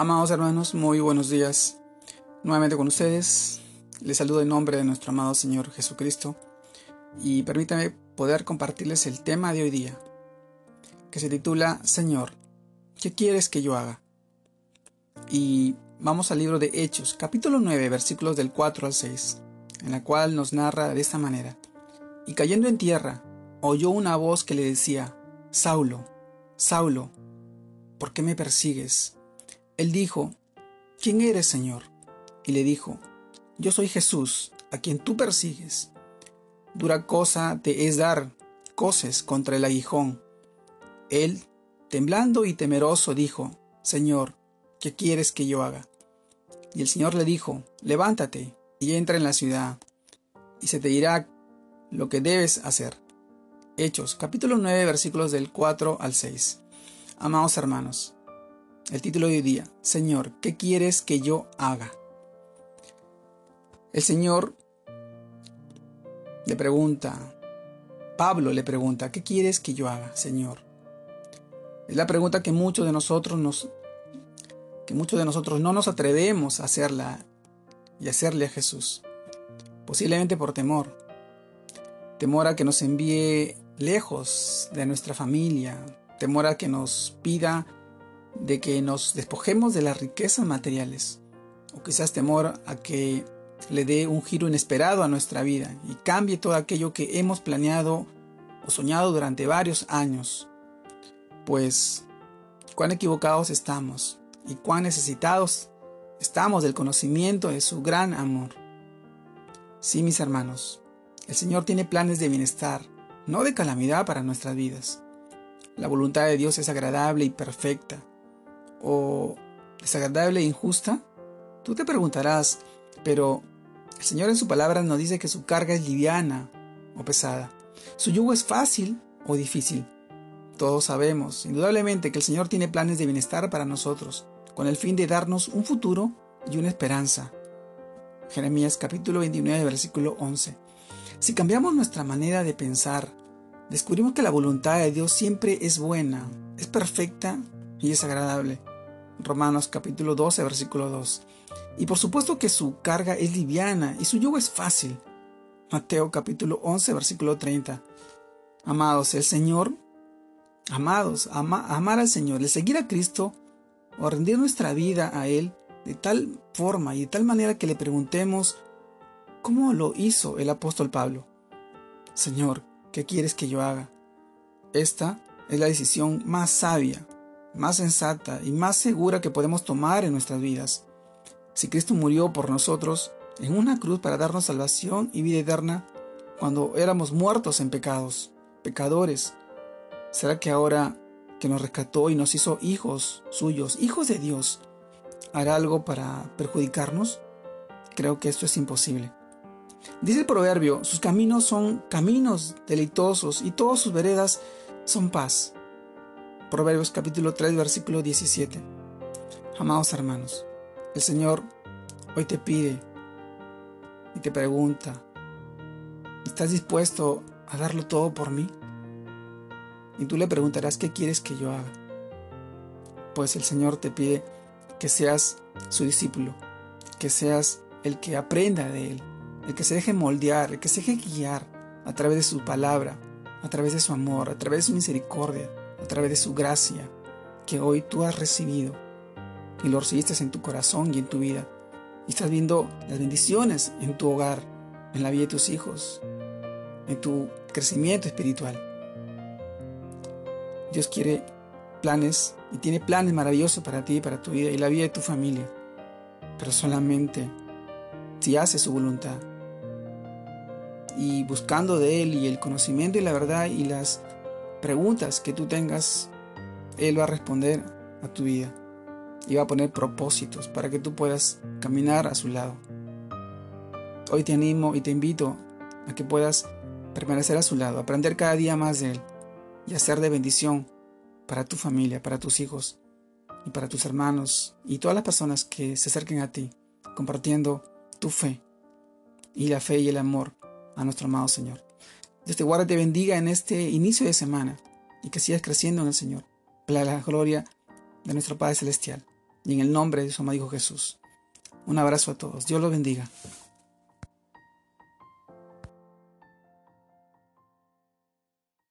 Amados hermanos, muy buenos días. Nuevamente con ustedes. Les saludo en nombre de nuestro amado Señor Jesucristo y permítanme poder compartirles el tema de hoy día, que se titula Señor, ¿qué quieres que yo haga? Y vamos al libro de Hechos, capítulo 9, versículos del 4 al 6, en la cual nos narra de esta manera. Y cayendo en tierra, oyó una voz que le decía, Saulo, Saulo, ¿por qué me persigues? Él dijo, ¿quién eres, Señor? Y le dijo, yo soy Jesús, a quien tú persigues. Dura cosa te es dar coces contra el aguijón. Él, temblando y temeroso, dijo, Señor, ¿qué quieres que yo haga? Y el Señor le dijo, levántate y entra en la ciudad, y se te dirá lo que debes hacer. Hechos, capítulo 9, versículos del 4 al 6. Amados hermanos, el título de hoy día, Señor, ¿qué quieres que yo haga? El Señor le pregunta, Pablo le pregunta, ¿qué quieres que yo haga, Señor? Es la pregunta que muchos de nosotros nos que muchos de nosotros no nos atrevemos a hacerla y hacerle a Jesús. Posiblemente por temor. Temor a que nos envíe lejos de nuestra familia. Temor a que nos pida de que nos despojemos de las riquezas materiales, o quizás temor a que le dé un giro inesperado a nuestra vida y cambie todo aquello que hemos planeado o soñado durante varios años. Pues, cuán equivocados estamos y cuán necesitados estamos del conocimiento de su gran amor. Sí, mis hermanos, el Señor tiene planes de bienestar, no de calamidad para nuestras vidas. La voluntad de Dios es agradable y perfecta o desagradable e injusta? Tú te preguntarás, pero el Señor en su palabra nos dice que su carga es liviana o pesada. Su yugo es fácil o difícil. Todos sabemos, indudablemente, que el Señor tiene planes de bienestar para nosotros, con el fin de darnos un futuro y una esperanza. Jeremías capítulo 29, versículo 11. Si cambiamos nuestra manera de pensar, descubrimos que la voluntad de Dios siempre es buena, es perfecta y es agradable. Romanos capítulo 12, versículo 2. Y por supuesto que su carga es liviana y su yugo es fácil. Mateo capítulo 11, versículo 30. Amados, el Señor, amados, amar al Señor, el seguir a Cristo o rendir nuestra vida a Él de tal forma y de tal manera que le preguntemos cómo lo hizo el apóstol Pablo. Señor, ¿qué quieres que yo haga? Esta es la decisión más sabia más sensata y más segura que podemos tomar en nuestras vidas. Si Cristo murió por nosotros en una cruz para darnos salvación y vida eterna cuando éramos muertos en pecados, pecadores, ¿será que ahora que nos rescató y nos hizo hijos suyos, hijos de Dios, hará algo para perjudicarnos? Creo que esto es imposible. Dice el proverbio, sus caminos son caminos deleitosos y todas sus veredas son paz. Proverbios capítulo 3, versículo 17. Amados hermanos, el Señor hoy te pide y te pregunta, ¿estás dispuesto a darlo todo por mí? Y tú le preguntarás, ¿qué quieres que yo haga? Pues el Señor te pide que seas su discípulo, que seas el que aprenda de Él, el que se deje moldear, el que se deje guiar a través de su palabra, a través de su amor, a través de su misericordia, a través de su gracia que hoy tú has recibido y lo recibiste en tu corazón y en tu vida. Y estás viendo las bendiciones en tu hogar, en la vida de tus hijos, en tu crecimiento espiritual. Dios quiere planes y tiene planes maravillosos para ti, para tu vida y la vida de tu familia. Pero solamente si haces su voluntad y buscando de Él y el conocimiento y la verdad y las preguntas que tú tengas, Él va a responder a tu vida y va a poner propósitos para que tú puedas caminar a su lado. Hoy te animo y te invito a que puedas permanecer a su lado, aprender cada día más de Él y hacer de bendición para tu familia, para tus hijos y para tus hermanos y todas las personas que se acerquen a ti, compartiendo tu fe y la fe y el amor a nuestro amado Señor. Dios te guarde y te bendiga en este inicio de semana y que sigas creciendo en el Señor. Para la gloria de nuestro Padre Celestial. Y en el nombre de su amado Hijo Jesús. Un abrazo a todos. Dios los bendiga.